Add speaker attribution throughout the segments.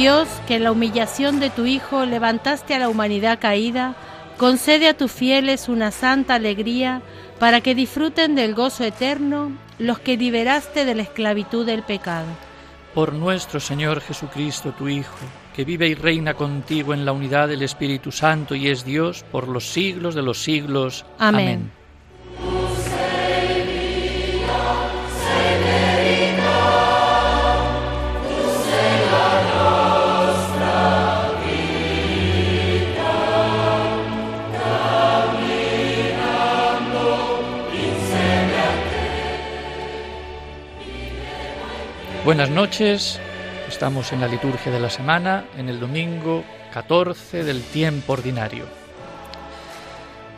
Speaker 1: Dios, que en la humillación de tu Hijo levantaste a la humanidad caída, concede a tus fieles una santa alegría para que disfruten del gozo eterno los que liberaste de la esclavitud del pecado.
Speaker 2: Por nuestro Señor Jesucristo, tu Hijo, que vive y reina contigo en la unidad del Espíritu Santo y es Dios por los siglos de los siglos.
Speaker 1: Amén.
Speaker 2: Amén. Buenas noches, estamos en la liturgia de la semana, en el domingo 14 del tiempo ordinario.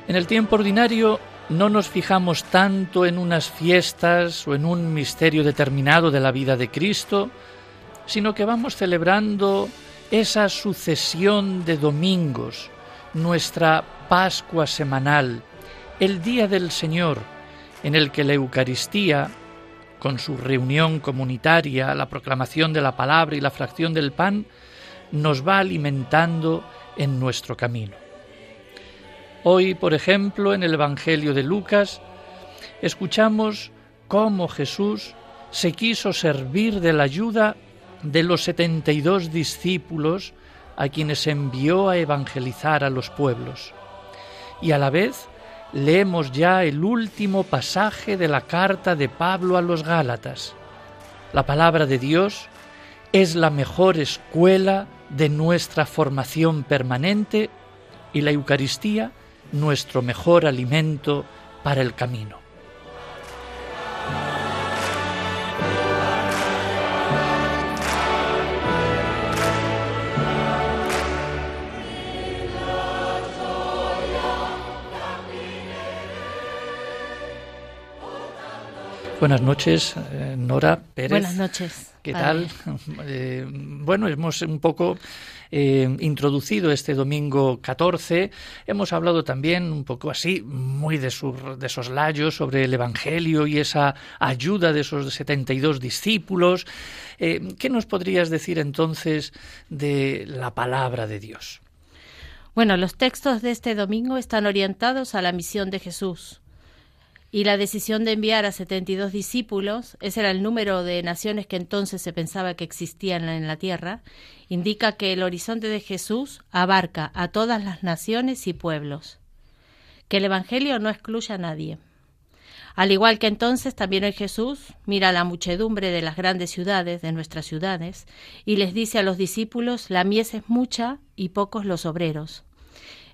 Speaker 2: En el tiempo ordinario no nos fijamos tanto en unas fiestas o en un misterio determinado de la vida de Cristo, sino que vamos celebrando esa sucesión de domingos, nuestra Pascua semanal, el Día del Señor, en el que la Eucaristía con su reunión comunitaria, la proclamación de la palabra y la fracción del pan, nos va alimentando en nuestro camino. Hoy, por ejemplo, en el Evangelio de Lucas, escuchamos cómo Jesús se quiso servir de la ayuda de los setenta y dos discípulos a quienes envió a evangelizar a los pueblos. Y a la vez leemos ya el último pasaje de la carta de Pablo a los Gálatas. La palabra de Dios es la mejor escuela de nuestra formación permanente y la Eucaristía nuestro mejor alimento para el camino. Buenas noches, eh, Nora Pérez.
Speaker 1: Buenas noches.
Speaker 2: ¿Qué
Speaker 1: padre.
Speaker 2: tal? Eh, bueno, hemos un poco eh, introducido este domingo 14. Hemos hablado también un poco así, muy de, su, de soslayos, sobre el Evangelio y esa ayuda de esos 72 discípulos. Eh, ¿Qué nos podrías decir entonces de la palabra de Dios?
Speaker 1: Bueno, los textos de este domingo están orientados a la misión de Jesús. Y la decisión de enviar a 72 discípulos, ese era el número de naciones que entonces se pensaba que existían en la tierra, indica que el horizonte de Jesús abarca a todas las naciones y pueblos. Que el Evangelio no excluye a nadie. Al igual que entonces, también hoy Jesús mira a la muchedumbre de las grandes ciudades, de nuestras ciudades, y les dice a los discípulos, la mies es mucha y pocos los obreros.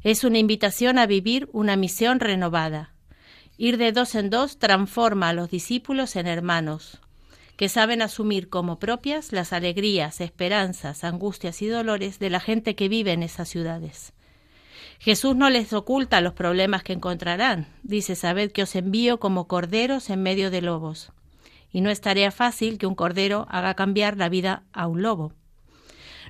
Speaker 1: Es una invitación a vivir una misión renovada. Ir de dos en dos transforma a los discípulos en hermanos, que saben asumir como propias las alegrías, esperanzas, angustias y dolores de la gente que vive en esas ciudades. Jesús no les oculta los problemas que encontrarán. Dice, sabed que os envío como corderos en medio de lobos. Y no es tarea fácil que un cordero haga cambiar la vida a un lobo.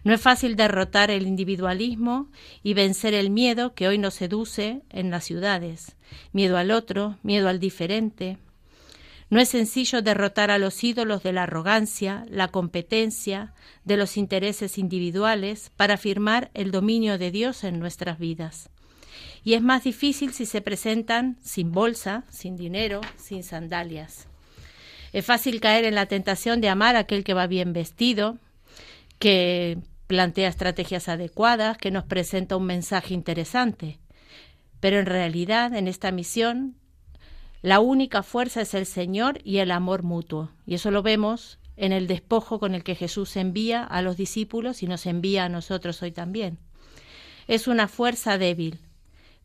Speaker 1: No es fácil derrotar el individualismo y vencer el miedo que hoy nos seduce en las ciudades. Miedo al otro, miedo al diferente. No es sencillo derrotar a los ídolos de la arrogancia, la competencia, de los intereses individuales para afirmar el dominio de Dios en nuestras vidas. Y es más difícil si se presentan sin bolsa, sin dinero, sin sandalias. Es fácil caer en la tentación de amar a aquel que va bien vestido, que plantea estrategias adecuadas, que nos presenta un mensaje interesante. Pero en realidad, en esta misión, la única fuerza es el Señor y el amor mutuo. Y eso lo vemos en el despojo con el que Jesús envía a los discípulos y nos envía a nosotros hoy también. Es una fuerza débil,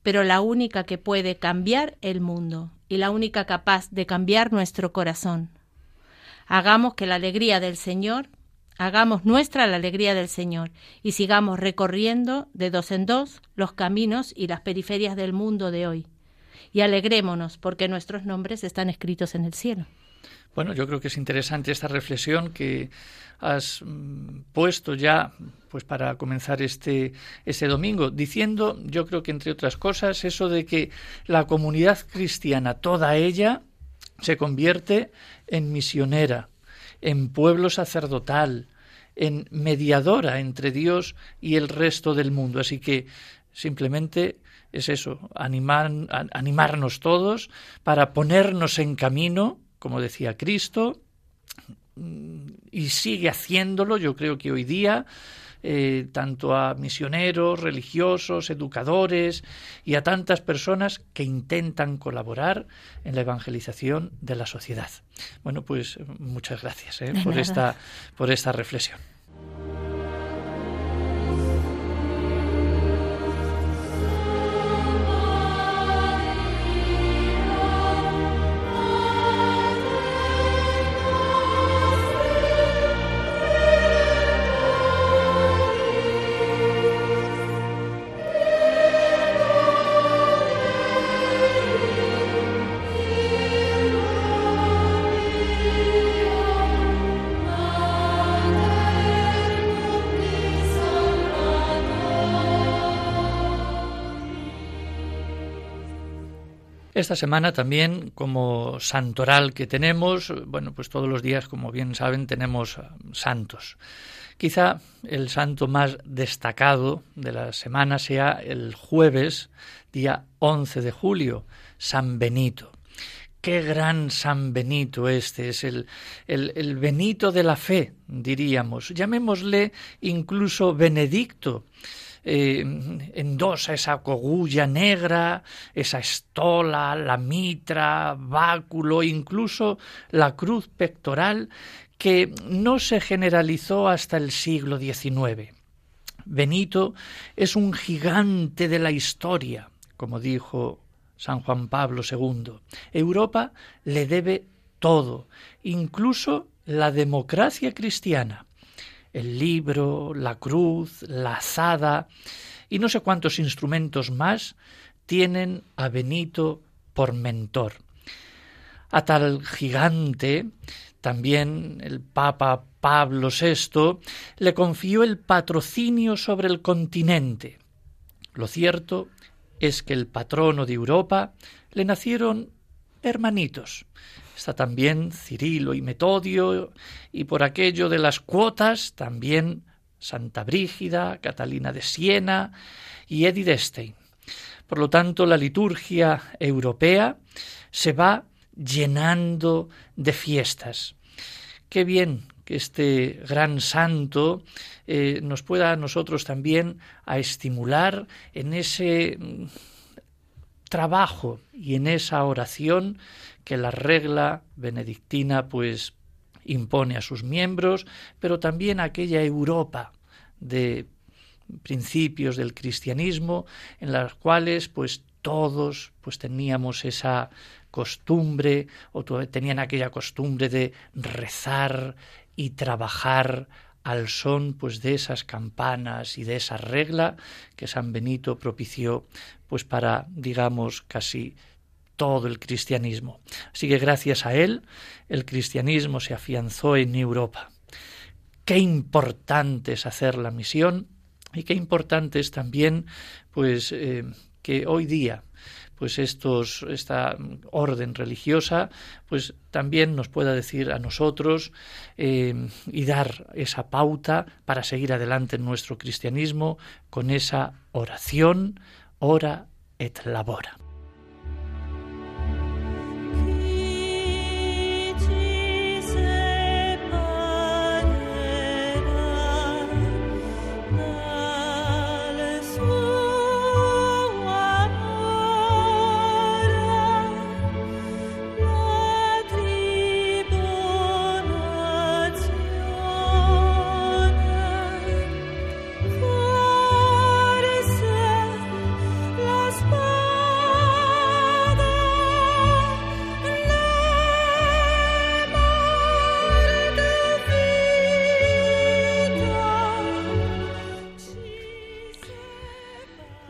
Speaker 1: pero la única que puede cambiar el mundo y la única capaz de cambiar nuestro corazón. Hagamos que la alegría del Señor, hagamos nuestra la alegría del Señor y sigamos recorriendo de dos en dos los caminos y las periferias del mundo de hoy y alegrémonos porque nuestros nombres están escritos en el cielo.
Speaker 2: Bueno, yo creo que es interesante esta reflexión que has mm, puesto ya pues para comenzar este, este domingo, diciendo, yo creo que entre otras cosas, eso de que la comunidad cristiana, toda ella, se convierte en misionera, en pueblo sacerdotal, en mediadora entre Dios y el resto del mundo. Así que simplemente es eso, animar, animarnos todos para ponernos en camino, como decía Cristo, y sigue haciéndolo, yo creo que hoy día, eh, tanto a misioneros, religiosos, educadores y a tantas personas que intentan colaborar en la evangelización de la sociedad. Bueno, pues muchas gracias eh, por, esta, por esta reflexión. Esta semana también, como santoral que tenemos, bueno, pues todos los días, como bien saben, tenemos eh, santos. Quizá el santo más destacado de la semana sea el jueves, día 11 de julio, San Benito. Qué gran San Benito este, es el, el, el Benito de la fe, diríamos. Llamémosle incluso Benedicto eh, endosa esa cogulla negra, esa estola, la mitra, báculo, incluso la cruz pectoral, que no se generalizó hasta el siglo XIX. Benito es un gigante de la historia, como dijo San Juan Pablo II. Europa le debe todo, incluso la democracia cristiana el libro, la cruz, la azada y no sé cuántos instrumentos más tienen a Benito por mentor. A tal gigante también el Papa Pablo VI le confió el patrocinio sobre el continente. Lo cierto es que el patrono de Europa le nacieron hermanitos, Está también Cirilo y Metodio, y por aquello de las cuotas también Santa Brígida, Catalina de Siena y Edith Stein. Por lo tanto, la liturgia europea se va llenando de fiestas. Qué bien que este gran santo eh, nos pueda a nosotros también a estimular en ese mm, trabajo y en esa oración que la regla benedictina pues impone a sus miembros, pero también aquella Europa de principios del cristianismo en las cuales pues todos pues teníamos esa costumbre o tenían aquella costumbre de rezar y trabajar al son pues de esas campanas y de esa regla que San Benito propició pues para digamos casi todo el cristianismo. Así que gracias a él el cristianismo se afianzó en Europa. Qué importante es hacer la misión y qué importante es también pues eh, que hoy día pues estos esta orden religiosa pues también nos pueda decir a nosotros eh, y dar esa pauta para seguir adelante en nuestro cristianismo con esa oración ora et labora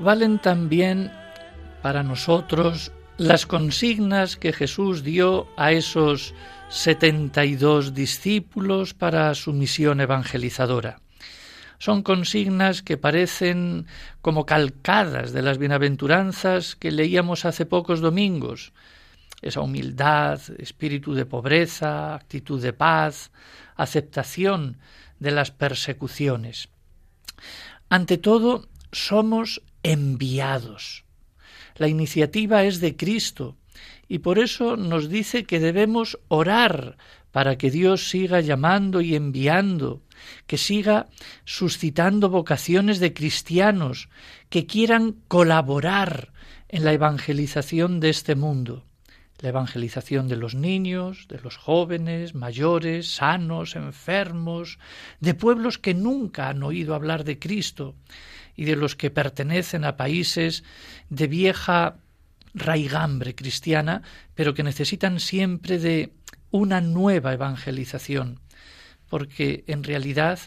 Speaker 2: valen también para nosotros las consignas que Jesús dio a esos 72 discípulos para su misión evangelizadora. Son consignas que parecen como calcadas de las bienaventuranzas que leíamos hace pocos domingos. Esa humildad, espíritu de pobreza, actitud de paz, aceptación de las persecuciones. Ante todo, somos enviados. La iniciativa es de Cristo y por eso nos dice que debemos orar para que Dios siga llamando y enviando, que siga suscitando vocaciones de cristianos que quieran colaborar en la evangelización de este mundo, la evangelización de los niños, de los jóvenes, mayores, sanos, enfermos, de pueblos que nunca han oído hablar de Cristo y de los que pertenecen a países de vieja raigambre cristiana, pero que necesitan siempre de una nueva evangelización, porque en realidad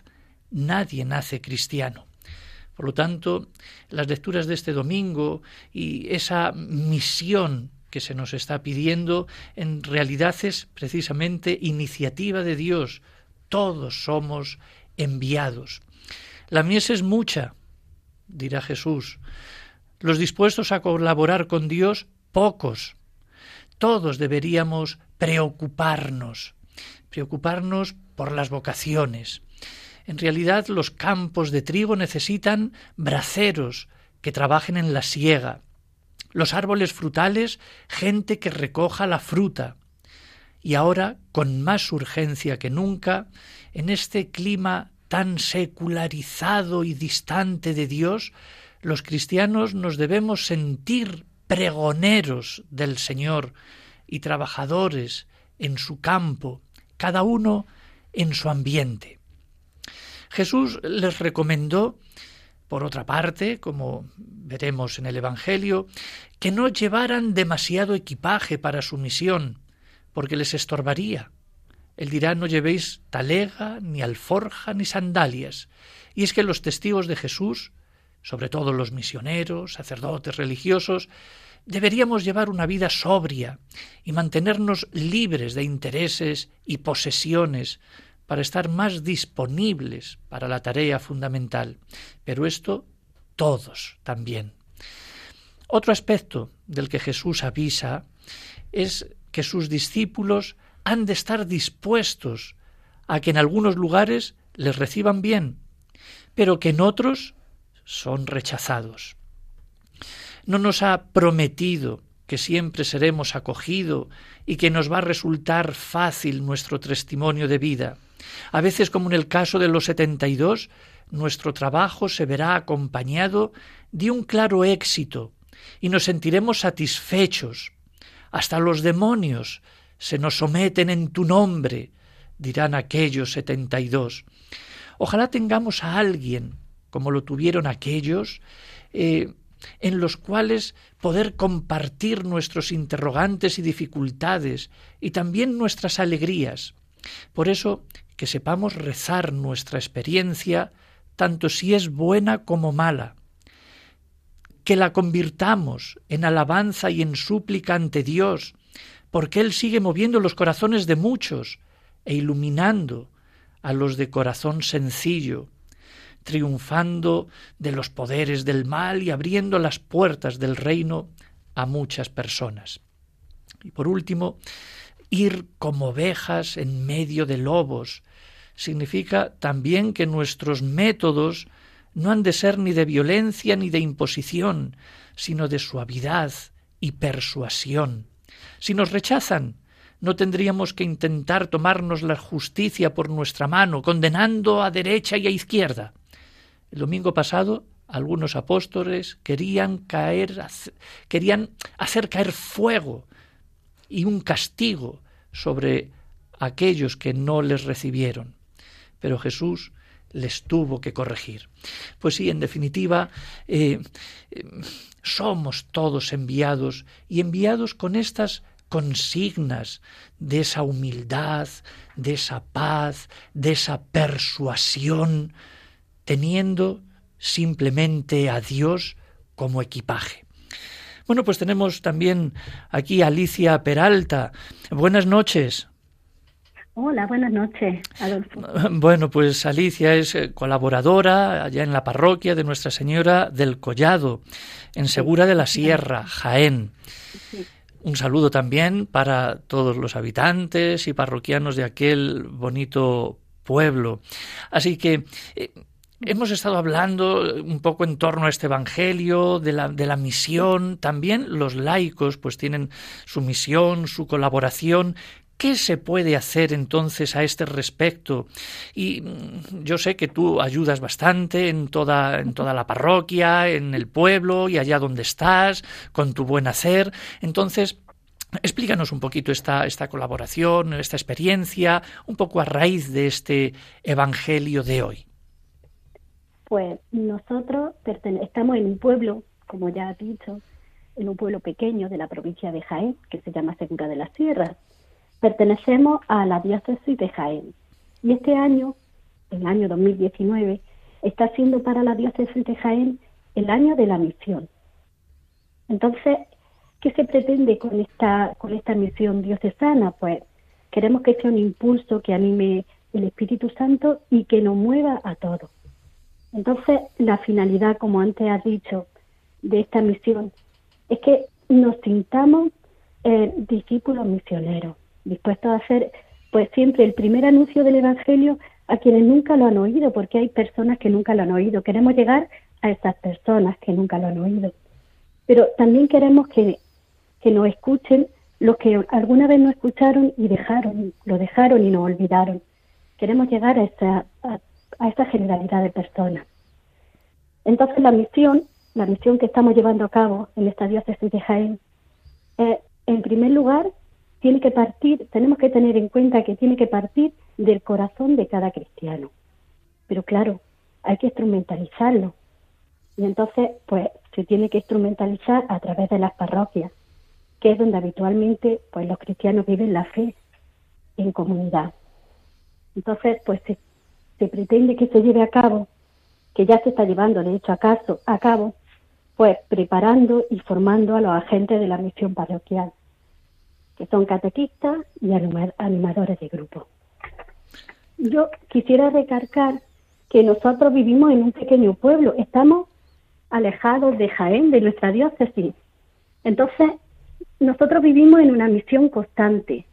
Speaker 2: nadie nace cristiano. Por lo tanto, las lecturas de este domingo y esa misión que se nos está pidiendo en realidad es precisamente iniciativa de Dios. Todos somos enviados. La mies es mucha, dirá Jesús. Los dispuestos a colaborar con Dios, pocos. Todos deberíamos preocuparnos, preocuparnos por las vocaciones. En realidad los campos de trigo necesitan braceros que trabajen en la siega, los árboles frutales gente que recoja la fruta. Y ahora, con más urgencia que nunca, en este clima tan secularizado y distante de Dios, los cristianos nos debemos sentir pregoneros del Señor, y trabajadores en su campo, cada uno en su ambiente. Jesús les recomendó, por otra parte, como veremos en el Evangelio, que no llevaran demasiado equipaje para su misión, porque les estorbaría. Él dirá no llevéis talega, ni alforja, ni sandalias. Y es que los testigos de Jesús, sobre todo los misioneros, sacerdotes religiosos, deberíamos llevar una vida sobria y mantenernos libres de intereses y posesiones para estar más disponibles para la tarea fundamental. Pero esto todos también. Otro aspecto del que Jesús avisa es que sus discípulos han de estar dispuestos a que en algunos lugares les reciban bien, pero que en otros son rechazados no nos ha prometido que siempre seremos acogidos y que nos va a resultar fácil nuestro testimonio de vida. A veces, como en el caso de los setenta y dos, nuestro trabajo se verá acompañado de un claro éxito y nos sentiremos satisfechos. Hasta los demonios se nos someten en tu nombre, dirán aquellos setenta y dos. Ojalá tengamos a alguien, como lo tuvieron aquellos, eh, en los cuales poder compartir nuestros interrogantes y dificultades y también nuestras alegrías. Por eso, que sepamos rezar nuestra experiencia, tanto si es buena como mala, que la convirtamos en alabanza y en súplica ante Dios, porque Él sigue moviendo los corazones de muchos e iluminando a los de corazón sencillo, triunfando de los poderes del mal y abriendo las puertas del reino a muchas personas. Y por último, ir como ovejas en medio de lobos significa también que nuestros métodos no han de ser ni de violencia ni de imposición, sino de suavidad y persuasión. Si nos rechazan, no tendríamos que intentar tomarnos la justicia por nuestra mano, condenando a derecha y a izquierda. El domingo pasado algunos apóstoles querían caer querían hacer caer fuego y un castigo sobre aquellos que no les recibieron. Pero Jesús les tuvo que corregir. Pues sí, en definitiva, eh, eh, somos todos enviados y enviados con estas consignas de esa humildad, de esa paz, de esa persuasión, teniendo simplemente a Dios como equipaje. Bueno, pues tenemos también aquí a Alicia Peralta. Buenas noches.
Speaker 3: Hola, buenas noches, Adolfo.
Speaker 2: Bueno, pues Alicia es eh, colaboradora allá en la parroquia de Nuestra Señora del Collado, en Segura de la Sierra, Jaén. Un saludo también para todos los habitantes y parroquianos de aquel bonito pueblo. Así que eh, hemos estado hablando un poco en torno a este Evangelio, de la, de la misión. También los laicos pues tienen su misión, su colaboración. ¿Qué se puede hacer entonces a este respecto? Y mm, yo sé que tú ayudas bastante en toda, en toda la parroquia, en el pueblo y allá donde estás, con tu buen hacer. Entonces, Explícanos un poquito esta, esta colaboración, esta experiencia, un poco a raíz de este Evangelio de hoy.
Speaker 3: Pues nosotros estamos en un pueblo, como ya has dicho, en un pueblo pequeño de la provincia de Jaén, que se llama Segura de las Sierras. Pertenecemos a la diócesis de Jaén. Y este año, el año 2019, está siendo para la diócesis de Jaén el año de la misión. Entonces, ¿qué se pretende con esta, con esta misión diocesana? Pues queremos que sea un impulso que anime el Espíritu Santo y que nos mueva a todos. Entonces, la finalidad, como antes has dicho, de esta misión es que nos sintamos eh, discípulos misioneros dispuestos a hacer pues siempre el primer anuncio del Evangelio a quienes nunca lo han oído, porque hay personas que nunca lo han oído. Queremos llegar a esas personas que nunca lo han oído. Pero también queremos que, que nos escuchen los que alguna vez no escucharon y dejaron, lo dejaron y nos olvidaron. Queremos llegar a esa, a, esa generalidad de personas. Entonces la misión, la misión que estamos llevando a cabo en esta diócesis de Jaén, es, en primer lugar, tiene que partir, tenemos que tener en cuenta que tiene que partir del corazón de cada cristiano. Pero claro, hay que instrumentalizarlo. Y entonces, pues, se tiene que instrumentalizar a través de las parroquias, que es donde habitualmente, pues, los cristianos viven la fe en comunidad. Entonces, pues, se, pretende que se lleve a cabo, que ya se está llevando, de hecho, a, a cabo, pues, preparando y formando a los agentes de la misión parroquial que son catequistas y animadores de grupo. Yo quisiera recargar que nosotros vivimos en un pequeño pueblo, estamos alejados de Jaén, de nuestra diócesis. Entonces, nosotros vivimos en una misión constante.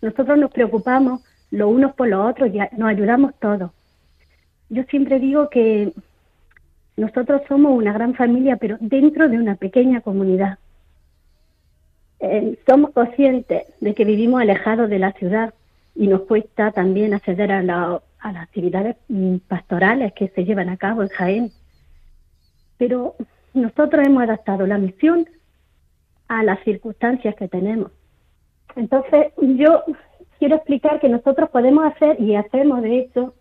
Speaker 3: Nosotros nos preocupamos los unos por los otros y nos ayudamos todos. Yo siempre digo que nosotros somos una gran familia, pero dentro de una pequeña comunidad. Eh, somos conscientes de que vivimos alejados de la ciudad y nos cuesta también acceder a, las actividades mm, pastorales que se llevan a cabo en Jaén. Pero nosotros hemos adaptado la misión a las circunstancias que tenemos. Entonces, yo quiero explicar que nosotros podemos hacer, y hacemos de hecho,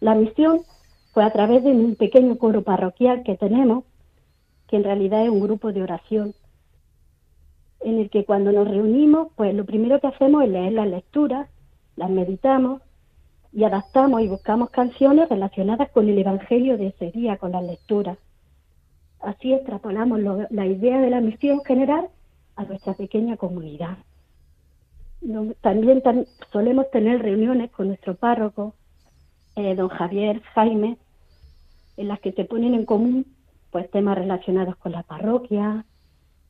Speaker 3: la misión fue a través de un pequeño coro parroquial que tenemos, que en realidad es un grupo de oración en el que cuando nos reunimos, pues lo primero que hacemos es leer las lecturas, las meditamos y adaptamos y buscamos canciones relacionadas con el Evangelio de ese día, con las lecturas. Así extrapolamos la idea de la misión general a nuestra pequeña comunidad. también solemos tener reuniones con nuestro párroco, eh, don Javier Jaime, en las que se ponen en común pues temas relacionados con la parroquia,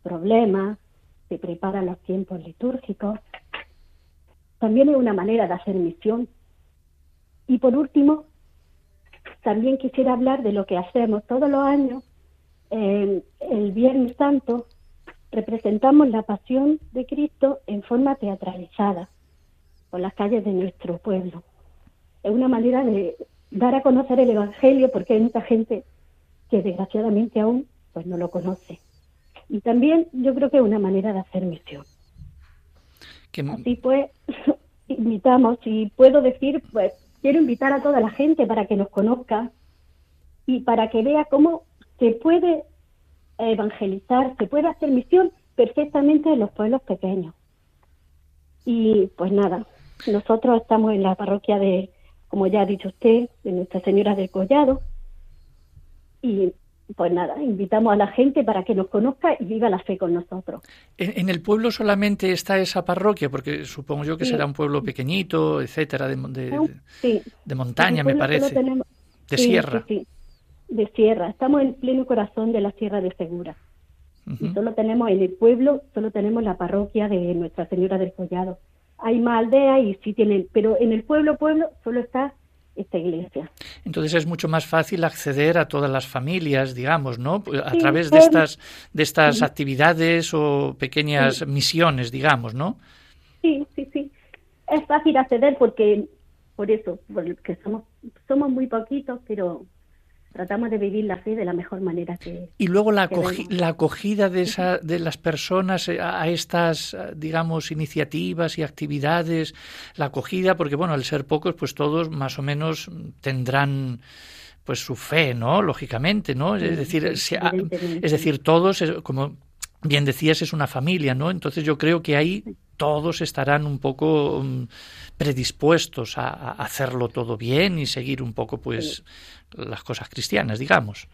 Speaker 3: problemas, se preparan los tiempos litúrgicos. También es una manera de hacer misión. Y por último, también quisiera hablar de lo que hacemos todos los años. el Viernes Santo representamos la pasión de Cristo en forma teatralizada por las calles de nuestro pueblo. Es una manera de dar a conocer el Evangelio porque hay mucha gente que desgraciadamente aún pues no lo conoce. Y también yo creo que es una manera de hacer misión. Así pues, invitamos, y puedo decir, pues quiero invitar a toda la gente para que nos conozca y para que vea cómo se puede evangelizar, se puede hacer misión perfectamente en los pueblos pequeños. Y pues nada, nosotros estamos en la parroquia de, como ya ha dicho usted, de Nuestra Señora del Collado, y pues nada, invitamos a la gente para que nos conozca y viva la fe con nosotros.
Speaker 2: ¿En, el pueblo solamente está esa parroquia? Porque supongo yo que será un pueblo pequeñito, etcétera, de, de, montaña, me parece. de sierra.
Speaker 3: Sí, de sierra. Estamos en pleno corazón de la Sierra de Segura. Y solo tenemos en el pueblo, solo tenemos la parroquia de Nuestra Señora del Collado. Hay más aldeas y sí tienen, pero en el pueblo, pueblo, solo está esta iglesia.
Speaker 2: Entonces es mucho más fácil acceder a todas las familias, digamos, ¿no? A través de estas de estas actividades o pequeñas misiones, digamos, ¿no?
Speaker 3: Sí, sí, sí. Es fácil acceder porque por eso, porque somos somos muy poquitos, pero tratamos de vivir la fe de la mejor manera que
Speaker 2: y luego la, la acogida de esa de las personas eh, a, estas digamos iniciativas y actividades la acogida porque bueno al ser pocos pues todos más o menos tendrán pues su fe no lógicamente no es decir es decir todos como bien decías es una familia no entonces yo creo que ahí todos estarán un poco mm, predispuestos a, hacerlo todo bien y seguir un poco pues las cosas cristianas, digamos.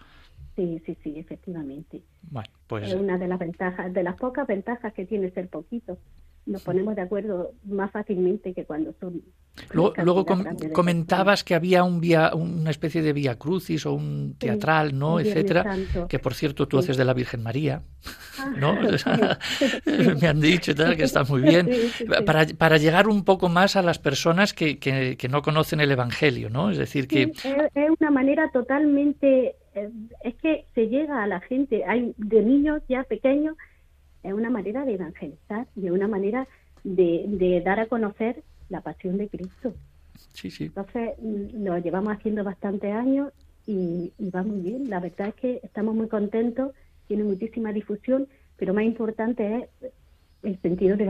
Speaker 3: Sí, sí, sí, efectivamente.
Speaker 2: Bueno, pues...
Speaker 3: Es una de las ventajas, de las pocas ventajas que tiene ser poquito nos ponemos de acuerdo más fácilmente que cuando son.
Speaker 2: Luego, comentabas que había un vía, una especie de vía crucis o un teatral, ¿no? Etcétera. Que por cierto tú haces de la Virgen María, ah, ¿no? Me han dicho tal, que está muy bien. Para, para, llegar un poco más a las personas que, que, que, no conocen el Evangelio, ¿no? Es decir, que.
Speaker 3: Es una manera totalmente. Eh, es que se llega a la gente. Hay de niños ya pequeños es una manera de evangelizar y es una manera de, dar a conocer la pasión de Cristo.
Speaker 2: Sí, sí.
Speaker 3: Entonces, mm, lo llevamos haciendo bastantes años y, y, va muy bien. La verdad es que estamos muy contentos, tiene muchísima difusión, pero más importante es el sentido de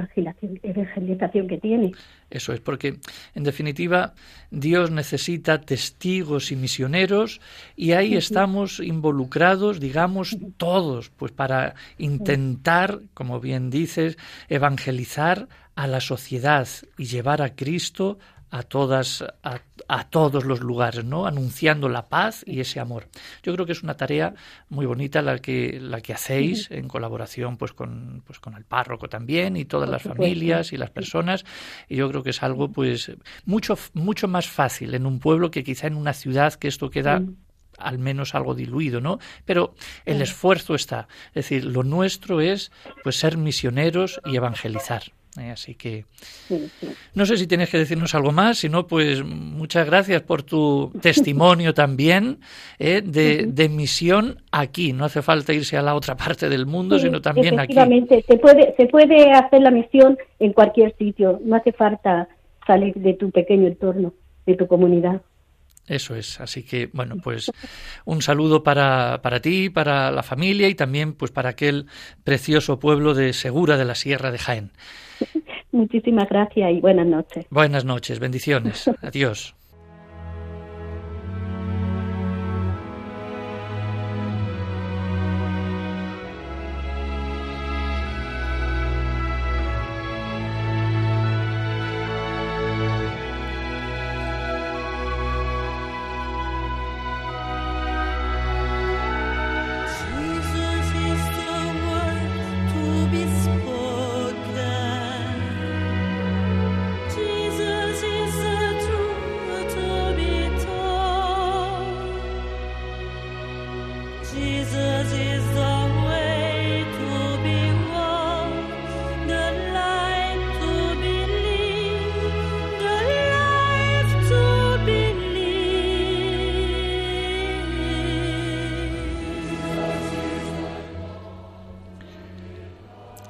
Speaker 3: evangelización que tiene.
Speaker 2: Eso es, porque en definitiva Dios necesita testigos y misioneros y ahí estamos involucrados, digamos, todos, pues para intentar, como bien dices, evangelizar a la sociedad y llevar a Cristo a todas a, todos los lugares, ¿no? Anunciando la paz y ese amor. Yo creo que es una tarea muy bonita la que la que hacéis en colaboración pues con pues con el párroco también y todas las familias y las personas y yo creo que es algo pues mucho mucho más fácil en un pueblo que quizá en una ciudad que esto queda al menos algo diluido, ¿no? Pero el esfuerzo está, es decir, lo nuestro es pues ser misioneros y evangelizar. ¿Eh? así que no sé si tienes que decirnos algo más, si no, pues muchas gracias por tu testimonio también ¿eh? de, misión aquí. No hace falta irse a la otra parte del mundo, sino también aquí.
Speaker 3: Efectivamente, se puede, se puede hacer la misión en cualquier sitio, no hace falta salir de tu pequeño entorno, de tu comunidad.
Speaker 2: Eso es, así que bueno, pues un saludo para, para ti, para la familia y también pues para aquel precioso pueblo de Segura de la Sierra de Jaén.
Speaker 3: Muchísimas gracias y buenas noches.
Speaker 2: Buenas noches, bendiciones. Adiós.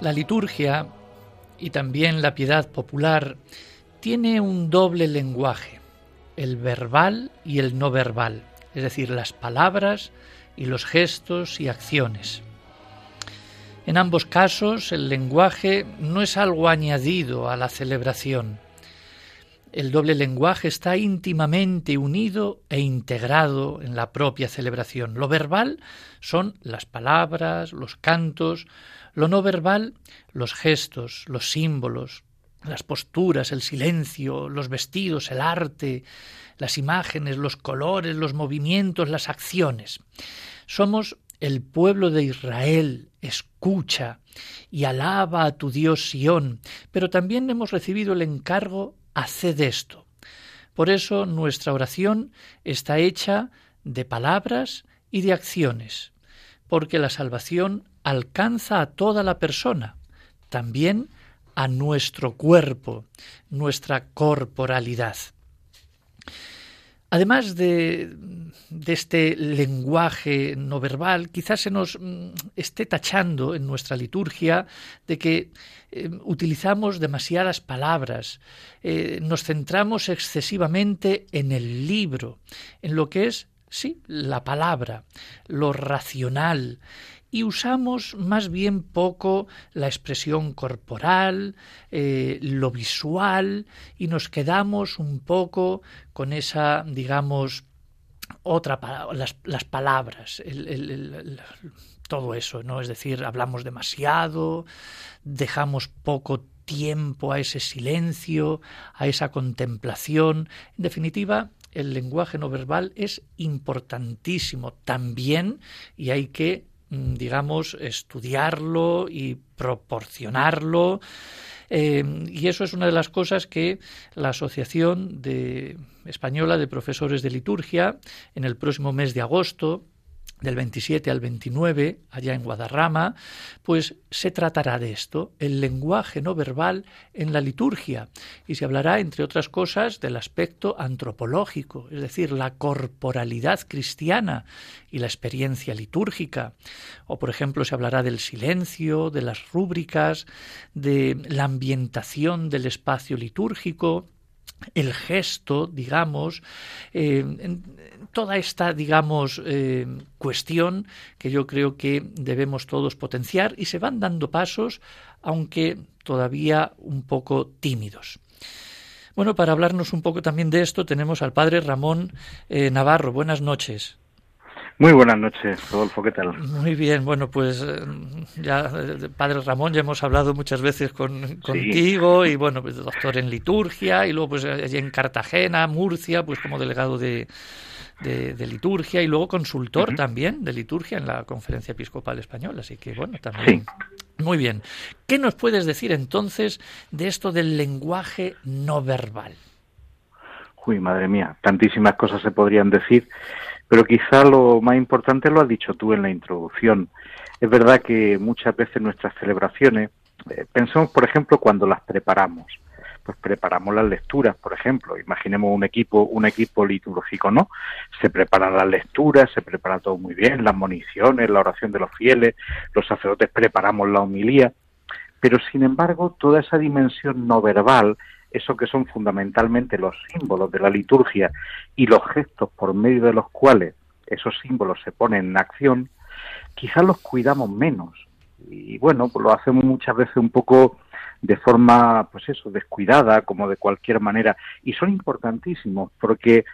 Speaker 2: La liturgia y también la piedad popular tiene un doble lenguaje, el verbal y el no verbal, es decir, las palabras y los gestos y acciones. En ambos casos el lenguaje no es algo añadido a la celebración. El doble lenguaje está íntimamente unido e integrado en la propia celebración. Lo verbal son las palabras, los cantos, lo no verbal, los gestos, los símbolos, las posturas, el silencio, los vestidos, el arte, las imágenes, los colores, los movimientos, las acciones. Somos el pueblo de Israel escucha y alaba a tu Dios Sión, pero también hemos recibido el encargo, haced esto. Por eso nuestra oración está hecha de palabras y de acciones, porque la salvación alcanza a toda la persona, también a nuestro cuerpo, nuestra corporalidad. Además de, este lenguaje no verbal, quizás se nos mm, esté tachando en nuestra liturgia de que eh, utilizamos demasiadas palabras, eh, nos centramos excesivamente en el libro, en lo que es, sí, la palabra, lo racional, y usamos más bien poco la expresión corporal, eh, lo visual, y nos quedamos un poco con esa, digamos, otra las, las palabras, todo eso, ¿no? Es decir, hablamos demasiado, dejamos poco tiempo a ese silencio, a esa contemplación. En definitiva, el lenguaje no verbal es importantísimo también y hay que digamos, estudiarlo y proporcionarlo. Eh, y eso es una de las cosas que la Asociación de Española de Profesores de Liturgia, en el próximo mes de agosto, del 27 al 29, allá en Guadarrama, pues se tratará de esto, el lenguaje no verbal en la liturgia, y se hablará, entre otras cosas, del aspecto antropológico, es decir, la corporalidad cristiana y la experiencia litúrgica, o por ejemplo se hablará del silencio, de las rúbricas, de la ambientación del espacio litúrgico, el gesto, digamos, eh, toda esta, digamos, eh, cuestión que yo creo que debemos todos potenciar y se van dando pasos, aunque todavía un poco tímidos. Bueno, para hablarnos un poco también de esto tenemos al padre Ramón eh, Navarro. Buenas noches.
Speaker 4: Muy buenas noches, Rodolfo, ¿qué tal?
Speaker 2: Muy bien, bueno, pues eh, ya, eh, Padre Ramón, ya hemos hablado muchas veces con, contigo y bueno, pues doctor en liturgia y luego pues allí en Cartagena, Murcia, pues como delegado de, de, liturgia y luego consultor también de liturgia en la Conferencia Episcopal Española, así que bueno, también. Muy bien. ¿Qué nos puedes decir entonces de esto del lenguaje no verbal?
Speaker 4: Uy, madre mía, tantísimas cosas se podrían decir. Pero quizá lo más importante lo has dicho tú en la introducción. Es verdad que muchas veces nuestras celebraciones, eh, pensamos, por ejemplo, cuando las preparamos, pues preparamos las lecturas, por ejemplo, imaginemos un equipo, un equipo litúrgico, ¿no? Se preparan las lecturas, se prepara todo muy bien, las municiones, la oración de los fieles, los sacerdotes preparamos la homilía, pero sin embargo, toda esa dimensión no verbal eso que son fundamentalmente los símbolos de la liturgia y los gestos por medio de los cuales esos símbolos se ponen en acción, quizás los cuidamos menos. Y bueno, pues lo hacemos muchas veces un poco de forma, pues eso, descuidada, como de cualquier manera. Y son importantísimos porque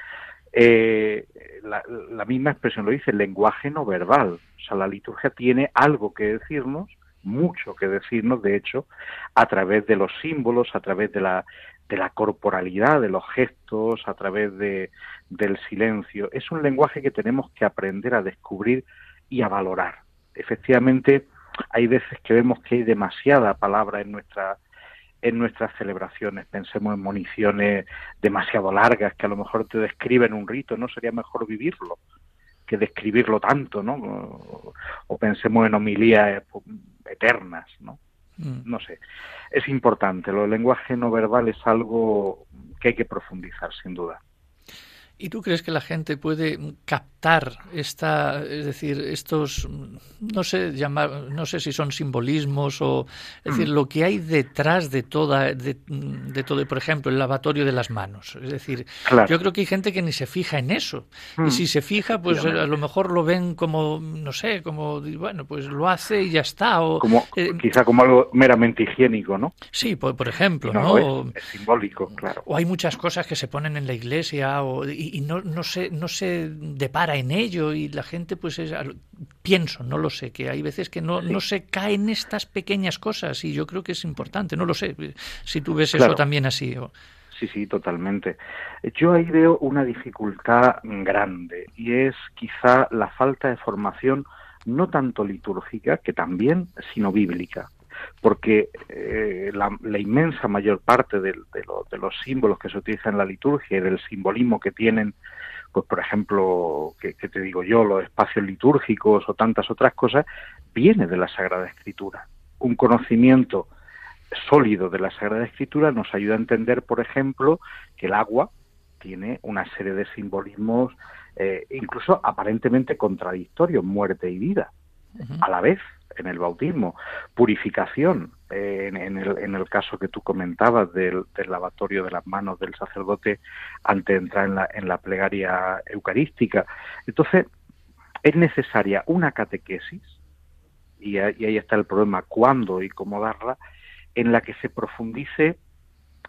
Speaker 4: eh, la, la misma expresión lo dice, el lenguaje no verbal. O sea, la liturgia tiene algo que decirnos mucho que decirnos, de hecho, a través de los símbolos, a través de la, de la corporalidad, de los gestos, a través de, del silencio. Es un lenguaje que tenemos que aprender a descubrir y a valorar. Efectivamente, hay veces que vemos que hay demasiada palabra en en nuestras celebraciones. Pensemos en municiones demasiado largas que a lo mejor te describen un rito, ¿no? Sería mejor vivirlo que describirlo tanto, ¿no? O, pensemos en homilías eternas, ¿no? Mm. No sé. Es importante. Lo del lenguaje no verbal es algo que hay que profundizar, sin duda.
Speaker 2: ¿Y tú crees que la gente puede captar esta, es decir, estos, no sé llamar, no sé si son simbolismos o, es decir, mm. lo que hay detrás de toda, de, todo, por ejemplo, el lavatorio de las manos. Es decir, yo creo que hay gente que ni se fija en eso. Y mm. si se fija, pues a lo mejor lo ven como, no sé, como, bueno, pues lo hace y ya está. O,
Speaker 4: como, eh, quizá como algo meramente higiénico, ¿no?
Speaker 2: Sí, por, ejemplo, ¿no?
Speaker 4: Es, simbólico, claro.
Speaker 2: O hay muchas cosas que se ponen en la iglesia o, y, no, no, se, no se depara en ello y la gente pues es, pienso, no lo sé, que hay veces que no, no se caen estas pequeñas cosas y yo creo que es importante, no lo sé, si tú ves eso también así.
Speaker 4: Sí, sí, totalmente. Yo ahí veo una dificultad grande y es quizá la falta de formación no tanto litúrgica, que también, sino bíblica porque eh, la, inmensa mayor parte de, los símbolos que se utilizan en la liturgia y del simbolismo que tienen, pues por ejemplo, que, te digo yo, los espacios litúrgicos o tantas otras cosas, viene de la Sagrada Escritura. Un conocimiento sólido de la Sagrada Escritura nos ayuda a entender, por ejemplo, que el agua tiene una serie de simbolismos eh, incluso aparentemente contradictorios, muerte y vida, a la vez en el bautismo, purificación, eh, en, el, caso que tú comentabas del, lavatorio de las manos del sacerdote antes de entrar en la, en la plegaria eucarística. Entonces, es necesaria una catequesis, y, ahí está el problema, cuándo y cómo darla, en la que se profundice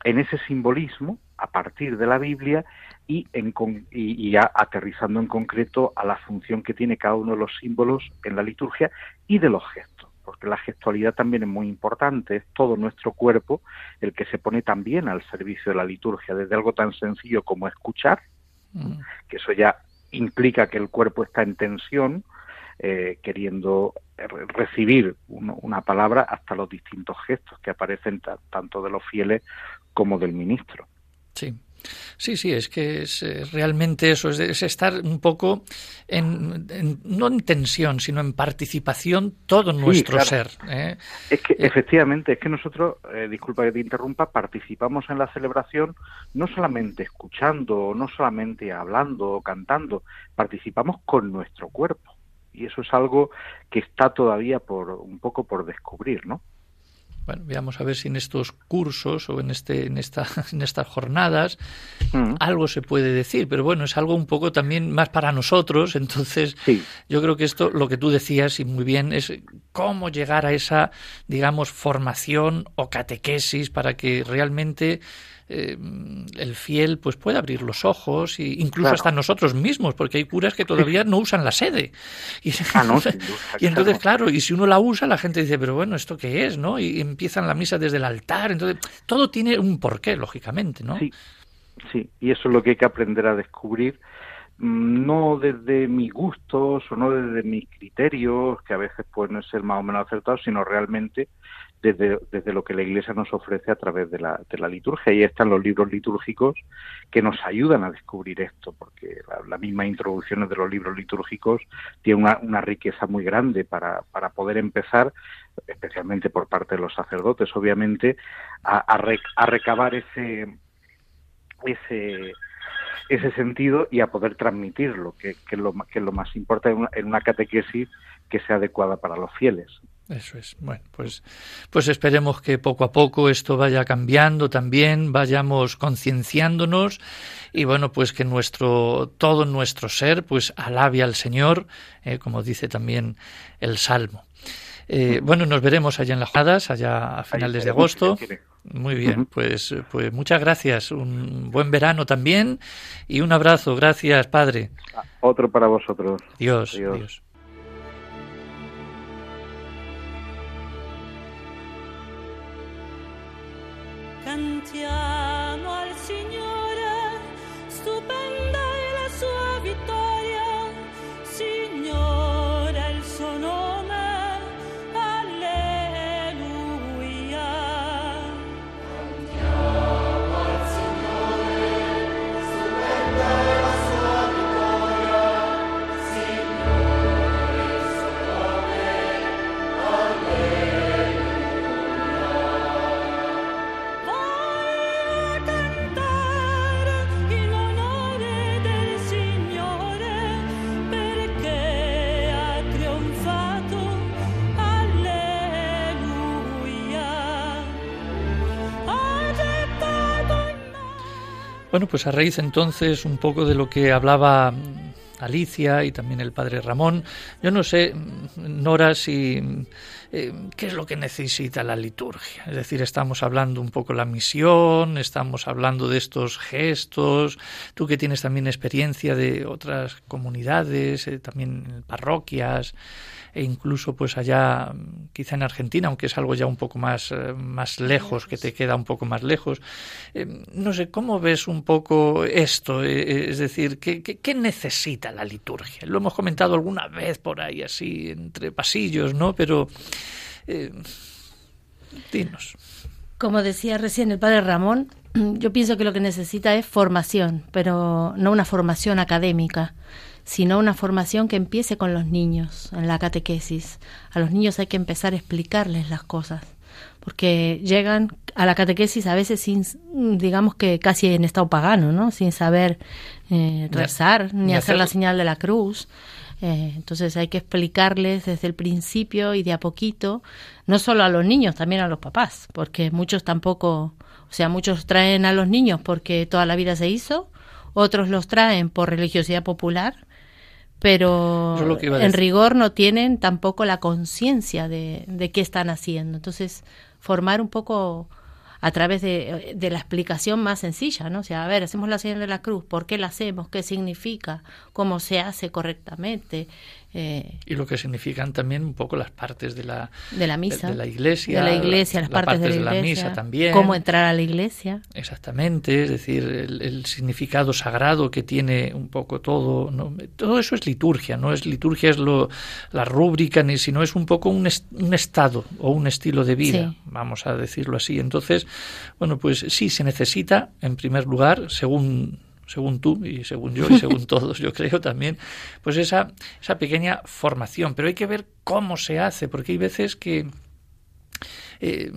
Speaker 4: en ese simbolismo a partir de la Biblia y, en, y, aterrizando en concreto a la función que tiene cada uno de los símbolos en la liturgia y de los gestos, porque la gestualidad también es muy importante, es todo nuestro cuerpo el que se pone también al servicio de la liturgia, desde algo tan sencillo como escuchar, mm. que eso ya implica que el cuerpo está en tensión, eh, queriendo recibir una palabra hasta los distintos gestos que aparecen tanto de los fieles como del ministro.
Speaker 2: Sí. Sí, sí, es que es eh, realmente eso, es, estar un poco en, no en tensión, sino en participación todo nuestro ser. ¿eh?
Speaker 4: Es que efectivamente, es que nosotros, disculpa que te interrumpa, participamos en la celebración no solamente escuchando, no solamente hablando o cantando, participamos con nuestro cuerpo y eso es algo que está todavía por un poco por descubrir, ¿no?
Speaker 2: Bueno, veamos a ver si en estos cursos o en este en esta en estas jornadas mm. algo se puede decir, pero bueno, es algo un poco también más para nosotros, entonces yo creo que esto lo que tú decías y muy bien es cómo llegar a esa digamos formación o catequesis para que realmente eh, el fiel pues puede abrir los ojos e incluso hasta nosotros mismos, porque hay curas que todavía no usan la sede. Y,
Speaker 4: ah,
Speaker 2: y entonces, claro, y si uno la usa, la gente dice, pero bueno, ¿esto qué es? ¿no? Y empiezan la misa desde el altar. Entonces, todo tiene un porqué, lógicamente, ¿no?
Speaker 4: Sí, sí, y eso es lo que hay que aprender a descubrir mm, no desde mis gustos o no desde mis criterios, que a veces pueden ser más o menos acertados, sino realmente desde, desde, lo que la Iglesia nos ofrece a través de la, de la liturgia. Y están los libros litúrgicos que nos ayudan a descubrir esto, porque la mismas introducciones de los libros litúrgicos tienen una, una riqueza muy grande para, para, poder empezar, especialmente por parte de los sacerdotes, obviamente, a, a, recabar ese, ese, ese sentido y a poder transmitirlo, que, que, es, lo, que lo más importante en una catequesis que sea adecuada para los fieles.
Speaker 2: Eso es. Bueno, pues, pues esperemos que poco a poco esto vaya cambiando también, vayamos concienciándonos y bueno, pues que nuestro, todo nuestro ser, pues alabe al Señor, eh, como dice también el Salmo. Eh, bueno, nos veremos allá en las Jadas, allá a finales de agosto. Muy bien, pues, pues muchas gracias. Un buen verano también y un abrazo. Gracias, Padre.
Speaker 4: Otro para vosotros.
Speaker 2: Dios. Dios. Bueno, pues a raíz entonces un poco de lo que hablaba Alicia y también el padre Ramón, yo no sé, Nora, si eh, qué es lo que necesita la liturgia. Es decir, estamos hablando un poco la misión, estamos hablando de estos gestos. Tú que tienes también experiencia de otras comunidades, eh, también parroquias e incluso pues allá quizá en Argentina, aunque es algo ya un poco más, eh, más lejos, que te queda un poco más lejos. no sé, ¿cómo ves un poco esto? es decir, ¿qué, qué necesita la liturgia? Lo hemos comentado alguna vez por ahí, así, entre pasillos, ¿no? Pero, eh, dinos.
Speaker 1: Como decía recién el padre Ramón, yo pienso que lo que necesita es formación, pero no una formación académica, sino una formación que empiece con los niños, en la catequesis. A los niños hay que empezar a explicarles las cosas, porque llegan a la catequesis a veces sin, digamos que casi en estado pagano, ¿no? Sin saber eh, rezar ni, hacer la señal de la cruz. Eh, entonces hay que explicarles desde el principio y de a poquito, no solo a los niños, también a los papás, porque muchos tampoco, o sea, muchos traen a los niños porque toda la vida se hizo, otros los traen por religiosidad popular, pero en rigor no tienen tampoco la conciencia de, de qué están haciendo. Entonces, formar un poco a través de, la explicación más sencilla, ¿no? O sea, a ver, hacemos la señal de la cruz, ¿por qué la hacemos? ¿Qué significa? ¿Cómo se hace correctamente?
Speaker 2: Eh, y lo que significan también un poco las partes de la,
Speaker 1: de la misa,
Speaker 2: de, la iglesia,
Speaker 1: de la iglesia, las, partes, de, la, misa
Speaker 2: también,
Speaker 1: cómo entrar a la iglesia,
Speaker 2: exactamente, es decir, el, significado sagrado que tiene un poco todo, ¿no? todo eso es liturgia, no es liturgia es lo la rúbrica ni sino es un poco un, un estado o un estilo de vida, vamos a decirlo así. Entonces, bueno, pues sí se necesita en primer lugar, según según tú y según yo y según todos, yo creo también, pues esa, esa pequeña formación. Pero hay que ver cómo se hace, porque hay veces que eh,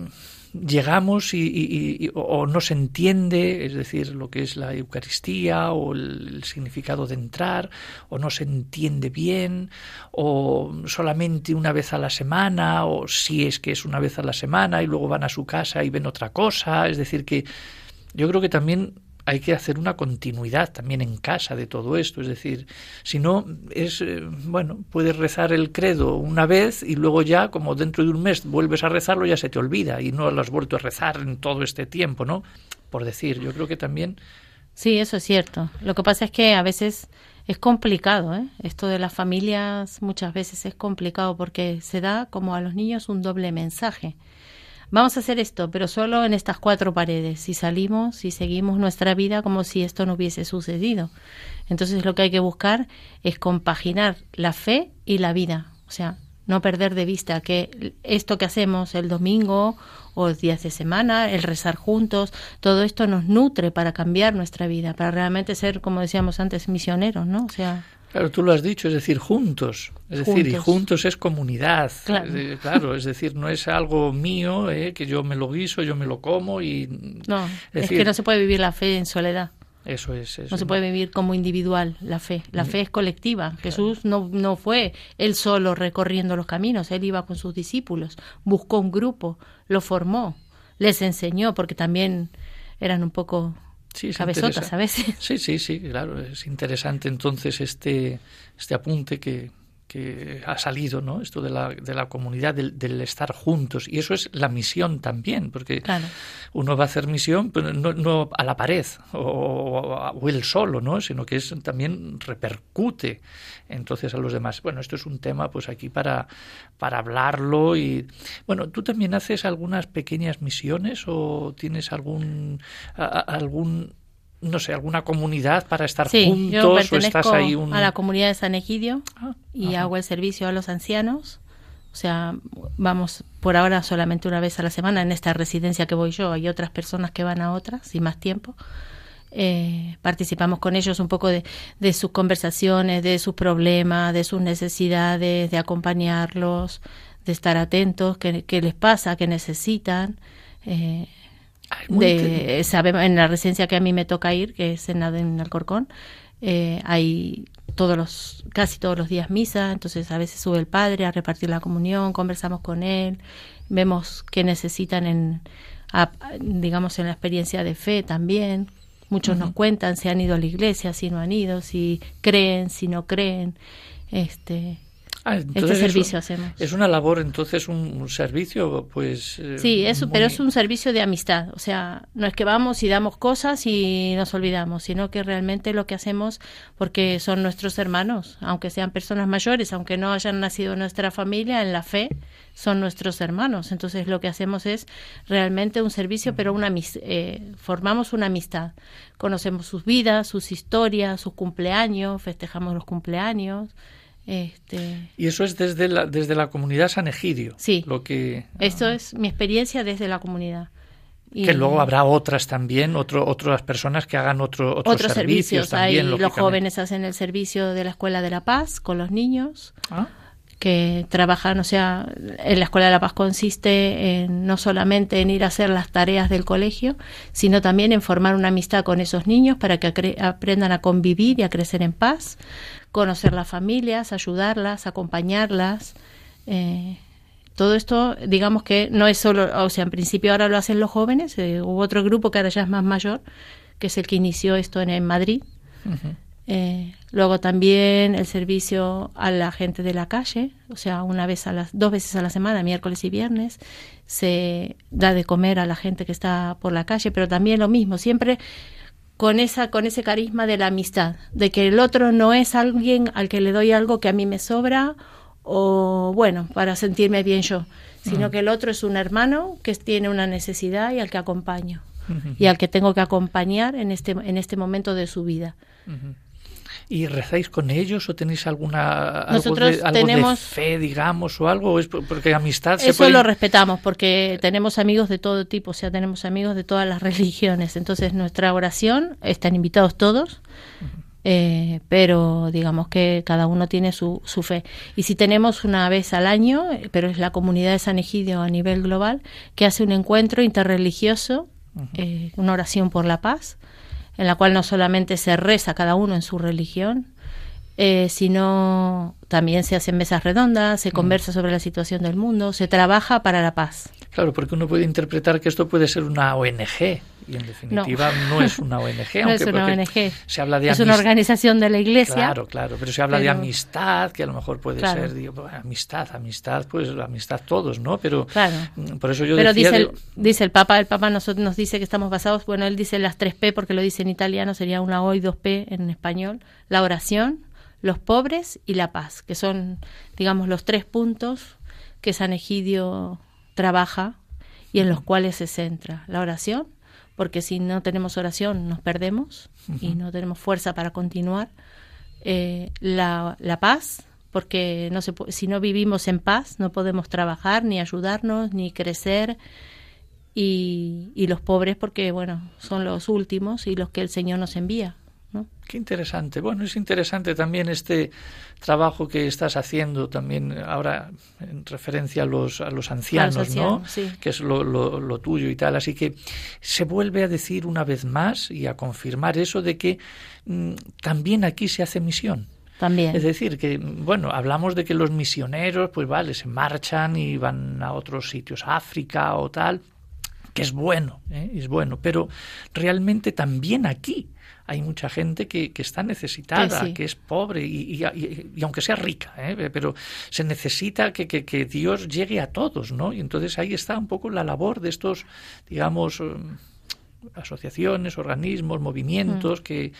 Speaker 2: llegamos y, o no se entiende, es decir, lo que es la Eucaristía o el, significado de entrar, o no se entiende bien, o solamente una vez a la semana, o si es que es una vez a la semana y luego van a su casa y ven otra cosa, es decir, que yo creo que también hay que hacer una continuidad también en casa de todo esto. Es decir, si no, es, eh, bueno, puedes rezar el credo una vez y luego ya, como dentro de un mes vuelves a rezarlo, ya se te olvida y no lo has vuelto a rezar en todo este tiempo, ¿no? Por decir, yo creo que también.
Speaker 1: Sí, eso es cierto. Lo que pasa es que a veces es complicado, ¿eh? Esto de las familias muchas veces es complicado porque se da como a los niños un doble mensaje vamos a hacer esto, pero solo en estas cuatro paredes. Y salimos y seguimos nuestra vida como si esto no hubiese sucedido. Entonces lo que hay que buscar es compaginar la fe y la vida. O sea, no perder de vista que esto que hacemos el domingo o días de semana, el rezar juntos, todo esto nos nutre para cambiar nuestra vida, para realmente ser, como decíamos antes, misioneros, ¿no? O sea,
Speaker 2: Claro, tú lo has dicho, es decir, juntos. Es decir, y juntos es comunidad. Claro. Es, decir, no es algo mío, eh, que yo me lo guiso, yo me lo como y...
Speaker 1: No, es, que no se puede vivir la fe en soledad.
Speaker 2: Eso es.
Speaker 1: no se puede vivir como individual la fe. La fe es colectiva. Jesús no, no fue él solo recorriendo los caminos, él iba con sus discípulos, buscó un grupo, lo formó, les enseñó, porque también eran un poco sí, cabezotas a veces.
Speaker 2: Sí, sí, sí, claro. Es interesante entonces este, este apunte que, que ha salido, ¿no? Esto de la, de la comunidad, del, estar juntos. Y eso es la misión también, porque uno va a hacer misión, pero no, no a la pared o, o, él solo, ¿no? Sino que es, también repercute entonces a los demás. Bueno, esto es un tema, pues aquí para, para hablarlo y... Bueno, ¿tú también haces algunas pequeñas misiones o tienes algún... algún no sé, alguna comunidad para estar juntos o estás ahí
Speaker 1: a la comunidad de San Egidio ah, y hago el servicio a los ancianos. O sea, vamos por ahora solamente una vez a la semana en esta residencia que voy yo. Hay otras personas que van a otras y más tiempo. Eh, participamos con ellos un poco de, de, sus conversaciones, de sus problemas, de sus necesidades, de acompañarlos, de estar atentos, qué, qué les pasa, qué necesitan. Eh, de, sabemos, en la residencia que a mí me toca ir, que es en, en Alcorcón, eh, hay todos los, casi todos los días misa, entonces a veces sube el padre a repartir la comunión, conversamos con él, vemos qué necesitan en, digamos, en la experiencia de fe también. Muchos nos cuentan si han ido a la iglesia, si no han ido, si creen, si no creen. Este, Ah, este servicio hacemos.
Speaker 2: Es una labor, entonces, un, servicio, pues...
Speaker 1: Eh, sí, eso, pero es un servicio de amistad. O sea, no es que vamos y damos cosas y nos olvidamos, sino que realmente lo que hacemos, porque son nuestros hermanos, aunque sean personas mayores, aunque no hayan nacido en nuestra familia, en la fe, son nuestros hermanos. Entonces lo que hacemos es realmente un servicio, pero una eh, formamos una amistad. Conocemos sus vidas, sus historias, sus cumpleaños, festejamos los cumpleaños. Este...
Speaker 2: Y eso es desde la, desde la comunidad San Egidio.
Speaker 1: Sí.
Speaker 2: Lo que,
Speaker 1: Esto es mi experiencia desde la comunidad.
Speaker 2: Que luego habrá otras también, otro, otras personas que hagan otro, otros, servicios. también,
Speaker 1: los jóvenes hacen el servicio de la Escuela de la Paz con los niños.
Speaker 2: Ah.
Speaker 1: Que trabajan, o sea, en la Escuela de la Paz consiste en, no solamente en ir a hacer las tareas del colegio, sino también en formar una amistad con esos niños para que aprendan a convivir y a crecer en paz, conocer las familias, ayudarlas, acompañarlas. Eh, todo esto, digamos que no es solo, o sea, en principio ahora lo hacen los jóvenes, eh, hubo otro grupo que ahora ya es más mayor, que es el que inició esto en, Madrid. Eh, luego también el servicio a la gente de la calle, o sea, una vez a las dos veces a la semana, miércoles y viernes, se da de comer a la gente que está por la calle, pero también lo mismo, siempre con esa con ese carisma de la amistad, de que el otro no es alguien al que le doy algo que a mí me sobra o bueno, para sentirme bien yo, sino que el otro es un hermano que tiene una necesidad y al que acompaño y al que tengo que acompañar en este en este momento de su vida.
Speaker 2: ¿Y rezáis con ellos o tenéis alguna
Speaker 1: Nosotros tenemos,
Speaker 2: fe, digamos, o algo? ¿Es porque amistad
Speaker 1: se Eso lo respetamos porque tenemos amigos de todo tipo, o sea, tenemos amigos de todas las religiones. Entonces, nuestra oración, están invitados todos, eh, pero digamos que cada uno tiene su, su fe. Y si tenemos una vez al año, pero es la comunidad de San Egidio a nivel global, que hace un encuentro interreligioso, eh, una oración por la paz, en la cual no solamente se reza cada uno en su religión, eh, sino también se hacen mesas redondas, se conversa sobre la situación del mundo, se trabaja para la paz.
Speaker 2: Claro, porque uno puede interpretar que esto puede ser una ONG y en definitiva no, es una ONG.
Speaker 1: no es una ONG.
Speaker 2: Se habla de
Speaker 1: es una organización de la Iglesia.
Speaker 2: Claro, claro, pero se habla de amistad, que a lo mejor puede ser, digo, amistad, amistad, pues amistad todos, ¿no? Pero
Speaker 1: claro.
Speaker 2: Mm, por eso yo
Speaker 1: pero
Speaker 2: decía
Speaker 1: dice, el, dice el Papa, el Papa nos, nos dice que estamos basados, bueno, él dice las tres P porque lo dice en italiano, sería una O y dos P en español, la oración, los pobres y la paz, que son, digamos, los tres puntos que San Egidio trabaja y en los cuales se centra la oración, porque si no tenemos oración nos perdemos y no tenemos fuerza para continuar. Eh, la, la, paz, porque no se, si no vivimos en paz no podemos trabajar, ni ayudarnos, ni crecer. Y, y los pobres, porque bueno, son los últimos y los que el Señor nos envía.
Speaker 2: Qué interesante. Bueno, es interesante también este trabajo que estás haciendo también ahora en referencia a los, a los ancianos, ¿no? Que es lo, lo, tuyo y tal. Así que se vuelve a decir una vez más y a confirmar eso de que mm, también aquí se hace misión.
Speaker 1: También.
Speaker 2: Es decir, que, bueno, hablamos de que los misioneros, pues vale, se marchan y van a otros sitios, África o tal, que es bueno, ¿eh? es bueno, pero realmente también aquí hay mucha gente que, que está necesitada, que es pobre y, y, aunque sea rica, ¿eh? pero se necesita que, que, que, Dios llegue a todos, ¿no? Y entonces ahí está un poco la labor de estos, digamos, um, asociaciones, organismos, movimientos, mm. que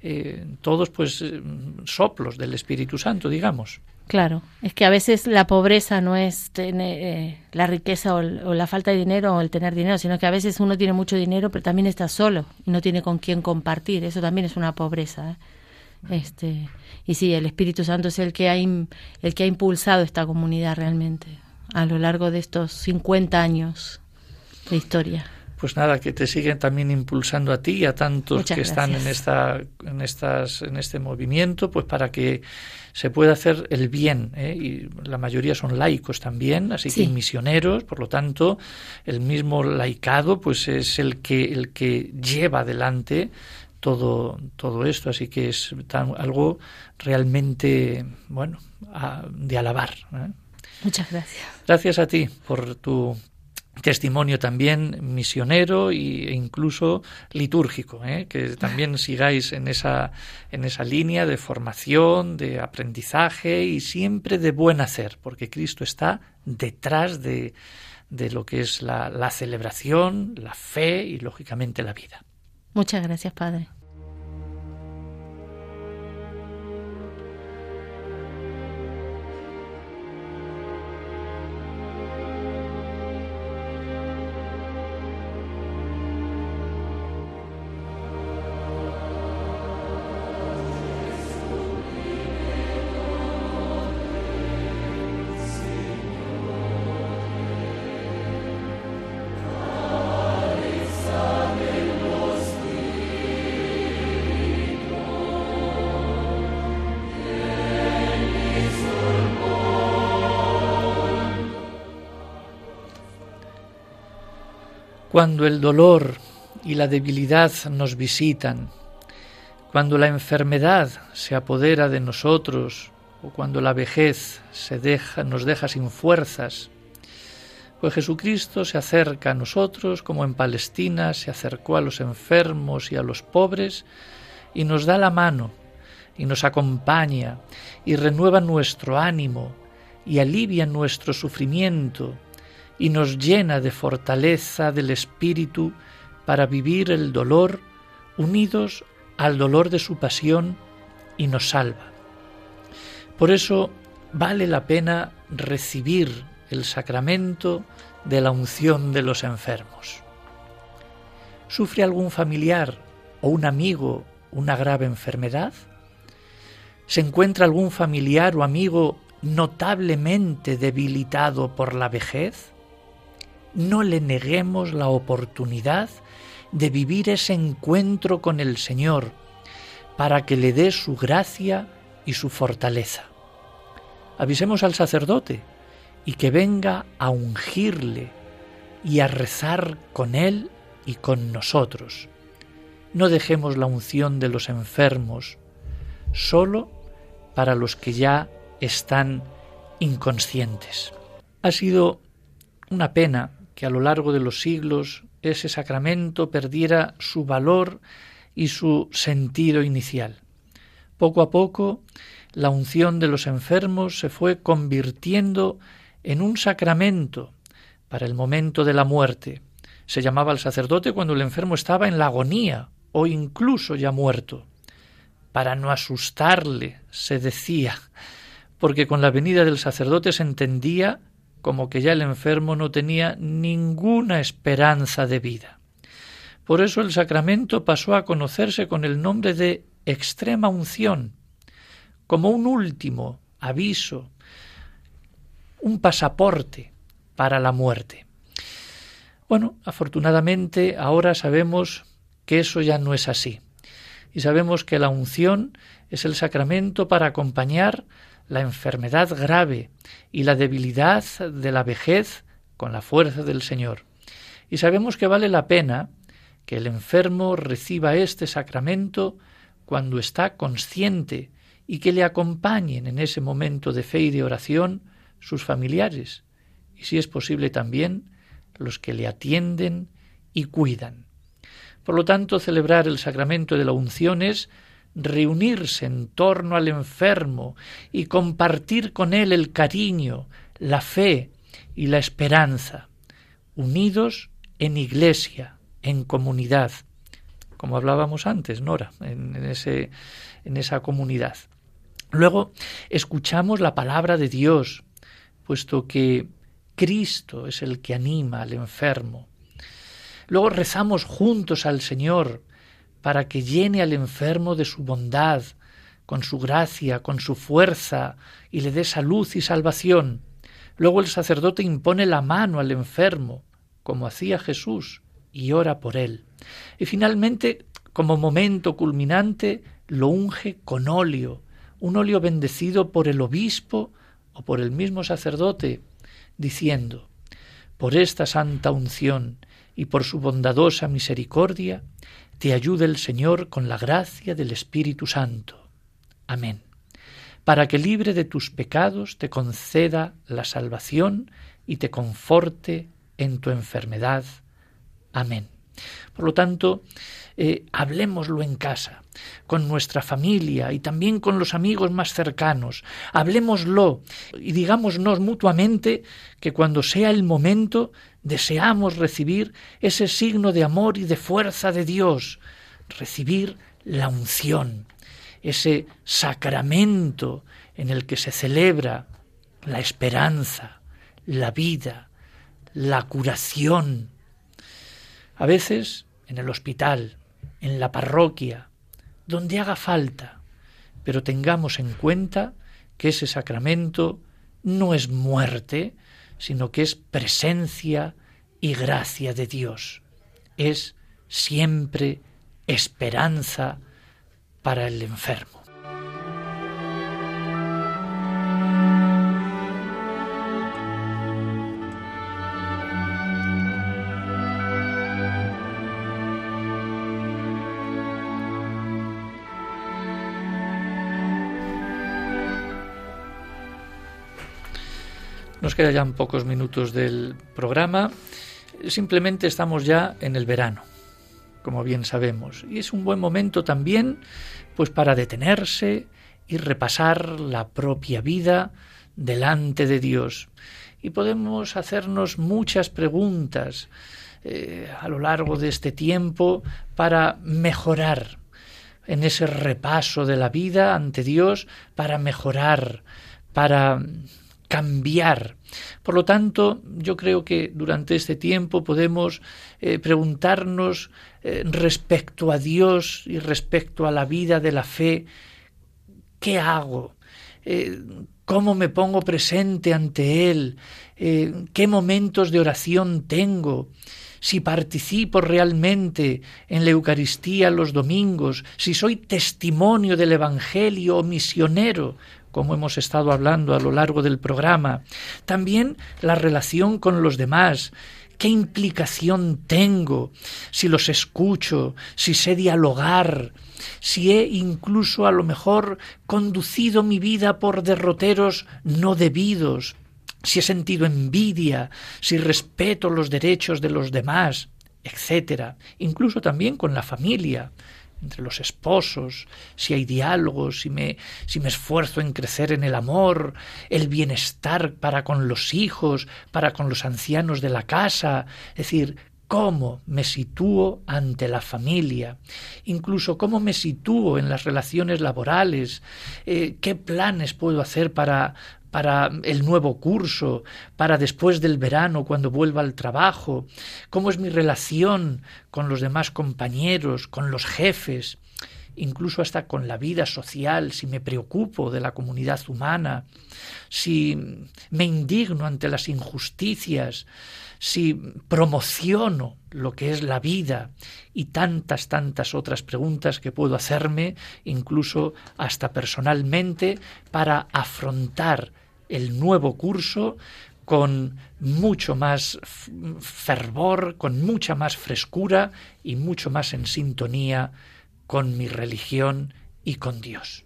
Speaker 2: eh, todos pues eh, soplos del Espíritu Santo, digamos.
Speaker 1: Claro, es que a veces la pobreza no es tener, eh, la riqueza o, la falta de dinero o el tener dinero, sino que a veces uno tiene mucho dinero pero también está solo y no tiene con quién compartir. Eso también es una pobreza. ¿eh? Este, y sí, el Espíritu Santo es el que, ha el que ha impulsado esta comunidad realmente a lo largo de estos 50 años de historia
Speaker 2: pues nada, que te siguen también impulsando a ti y a tantos que están en esta, en estas, en este movimiento, pues para que se pueda hacer el bien. ¿eh? Y la mayoría son laicos también, así que misioneros, por lo tanto, el mismo laicado, pues es el que, el que lleva adelante todo, todo esto, así que es algo realmente, bueno, de alabar. ¿eh?
Speaker 1: Muchas gracias.
Speaker 2: Gracias a ti por tu testimonio también misionero e incluso litúrgico, ¿eh? que también sigáis en esa, en esa línea de formación, de aprendizaje y siempre de buen hacer, porque Cristo está detrás de, de lo que es la, la celebración, la fe y lógicamente la vida.
Speaker 1: Muchas gracias, Padre.
Speaker 2: Cuando el dolor y la debilidad nos visitan, cuando la enfermedad se apodera de nosotros o cuando la vejez se deja, nos deja sin fuerzas, pues Jesucristo se acerca a nosotros como en Palestina se acercó a los enfermos y a los pobres y nos da la mano y nos acompaña y renueva nuestro ánimo y alivia nuestro sufrimiento y nos llena de fortaleza del Espíritu para vivir el dolor unidos al dolor de su pasión y nos salva. Por eso vale la pena recibir el sacramento de la unción de los enfermos. ¿Sufre algún familiar o un amigo una grave enfermedad? ¿Se encuentra algún familiar o amigo notablemente debilitado por la vejez? No le neguemos la oportunidad de vivir ese encuentro con el Señor para que le dé su gracia y su fortaleza. Avisemos al sacerdote y que venga a ungirle y a rezar con él y con nosotros. No dejemos la unción de los enfermos solo para los que ya están inconscientes. Ha sido una pena que a lo largo de los siglos ese sacramento perdiera su valor y su sentido inicial. Poco a poco la unción de los enfermos se fue convirtiendo en un sacramento para el momento de la muerte. Se llamaba al sacerdote cuando el enfermo estaba en la agonía o incluso ya muerto. Para no asustarle, se decía, porque con la venida del sacerdote se entendía como que ya el enfermo no tenía ninguna esperanza de vida. Por eso el sacramento pasó a conocerse con el nombre de extrema unción, como un último aviso, un pasaporte para la muerte. Bueno, afortunadamente ahora sabemos que eso ya no es así. Y sabemos que la unción es el sacramento para acompañar la enfermedad grave y la debilidad de la vejez con la fuerza del Señor. Y sabemos que vale la pena que el enfermo reciba este sacramento cuando está consciente y que le acompañen en ese momento de fe y de oración sus familiares y si es posible también los que le atienden y cuidan. Por lo tanto, celebrar el sacramento de la unción es reunirse en torno al enfermo y compartir con él el cariño, la fe y la esperanza, unidos en iglesia, en comunidad, como hablábamos antes, Nora, en, en esa comunidad. Luego escuchamos la palabra de Dios, puesto que Cristo es el que anima al enfermo. Luego rezamos juntos al Señor para que llene al enfermo de su bondad, con su gracia, con su fuerza, y le dé salud y salvación. Luego el sacerdote impone la mano al enfermo, como hacía Jesús, y ora por él. Y finalmente, como momento culminante, lo unge con óleo, un óleo bendecido por el obispo o por el mismo sacerdote, diciendo, Por esta santa unción y por su bondadosa misericordia, te ayude el Señor con la gracia del Espíritu Santo. Amén. Para que libre de tus pecados te conceda la salvación y te conforte en tu enfermedad. Amén. Por lo tanto, eh, hablemoslo en casa, con nuestra familia y también con los amigos más cercanos. Hablemoslo y digámonos mutuamente que cuando sea el momento deseamos recibir ese signo de amor y de fuerza de Dios, recibir la unción, ese sacramento en el que se celebra la esperanza, la vida, la curación. A veces en el hospital, en la parroquia, donde haga falta, pero tengamos en cuenta que ese sacramento no es muerte, sino que es presencia y gracia de Dios. Es siempre esperanza para el enfermo. Nos quedan ya pocos minutos del programa. Simplemente estamos ya en el verano, como bien sabemos, y es un buen momento también pues para detenerse y repasar la propia vida delante de Dios. Y podemos hacernos muchas preguntas eh, a lo largo de este tiempo para mejorar en ese repaso de la vida ante Dios, para mejorar, para cambiar. Por lo tanto, yo creo que durante este tiempo podemos eh, preguntarnos eh, respecto a Dios y respecto a la vida de la fe, ¿qué hago? ¿Cómo me pongo presente ante Él? ¿Qué momentos de oración tengo? si participo realmente en la Eucaristía los domingos, si soy testimonio del Evangelio o misionero, como hemos estado hablando a lo largo del programa, también la relación con los demás, qué implicación tengo, si los escucho, si sé dialogar, si he incluso a lo mejor conducido mi vida por derroteros no debidos, si he sentido envidia, si respeto los derechos de los demás, etcétera, incluso también con la familia, entre los esposos, si hay diálogos, si me, si me esfuerzo en crecer en el amor, el bienestar para con los hijos, para con los ancianos de la casa, es decir, cómo me sitúo ante la familia, incluso cómo me sitúo en las relaciones laborales, eh, qué planes puedo hacer para, para el nuevo curso, para después del verano cuando vuelva al trabajo, cómo es mi relación con los demás compañeros, con los jefes, incluso hasta con la vida social, si me preocupo de la comunidad humana, si me indigno ante las injusticias, si promociono lo que es la vida y tantas, tantas otras preguntas que puedo hacerme, incluso hasta personalmente, para afrontar el nuevo curso con mucho más fervor, con mucha más frescura y mucho más en sintonía con mi religión y con Dios.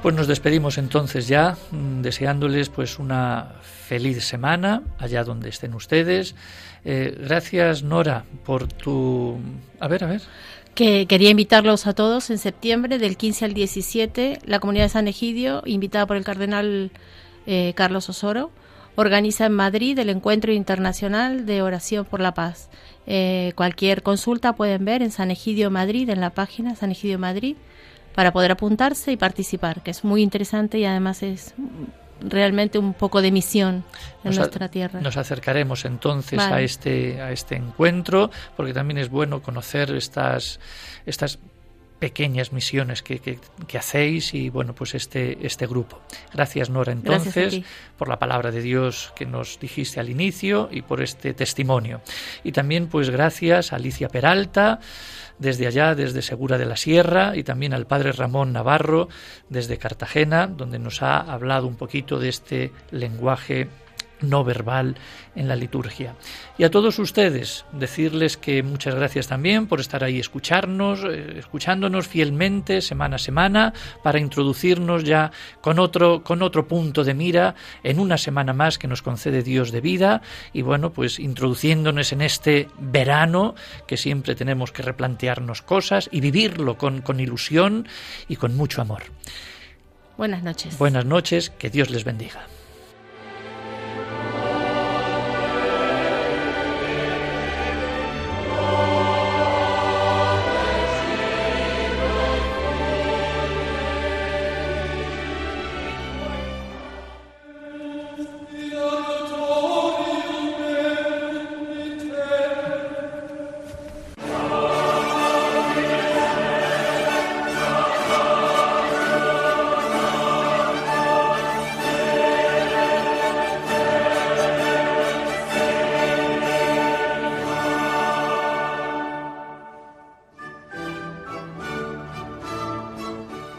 Speaker 2: Pues nos despedimos entonces ya, mm, deseándoles pues una feliz semana allá donde estén ustedes. Eh, gracias Nora por tu... A ver, a ver.
Speaker 1: Que quería invitarlos a todos en septiembre, del 15 al 17, la comunidad de San Egidio, invitada por el cardenal eh, Carlos Osoro, organiza en Madrid el Encuentro Internacional de Oración por la Paz. Eh, cualquier consulta pueden ver en San Egidio Madrid, en la página San Egidio Madrid para poder apuntarse y participar, que es muy interesante y además es realmente un poco de misión en nuestra tierra.
Speaker 2: Nos acercaremos entonces a este a este encuentro porque también es bueno conocer estas estas pequeñas misiones que, que, hacéis y bueno pues este este grupo. Gracias Nora entonces por la palabra de Dios que nos dijiste al inicio y por este testimonio. Y también pues gracias a Alicia Peralta desde allá, desde Segura de la Sierra, y también al padre Ramón Navarro, desde Cartagena, donde nos ha hablado un poquito de este lenguaje no verbal en la liturgia. Y a todos ustedes decirles que muchas gracias también por estar ahí escucharnos, eh, escuchándonos fielmente semana a semana para introducirnos ya con otro con otro punto de mira en una semana más que nos concede Dios de vida y bueno, pues introduciéndonos en este verano que siempre tenemos que replantearnos cosas y vivirlo con, con ilusión y con mucho amor.
Speaker 1: Buenas noches.
Speaker 2: Buenas noches, que Dios les bendiga.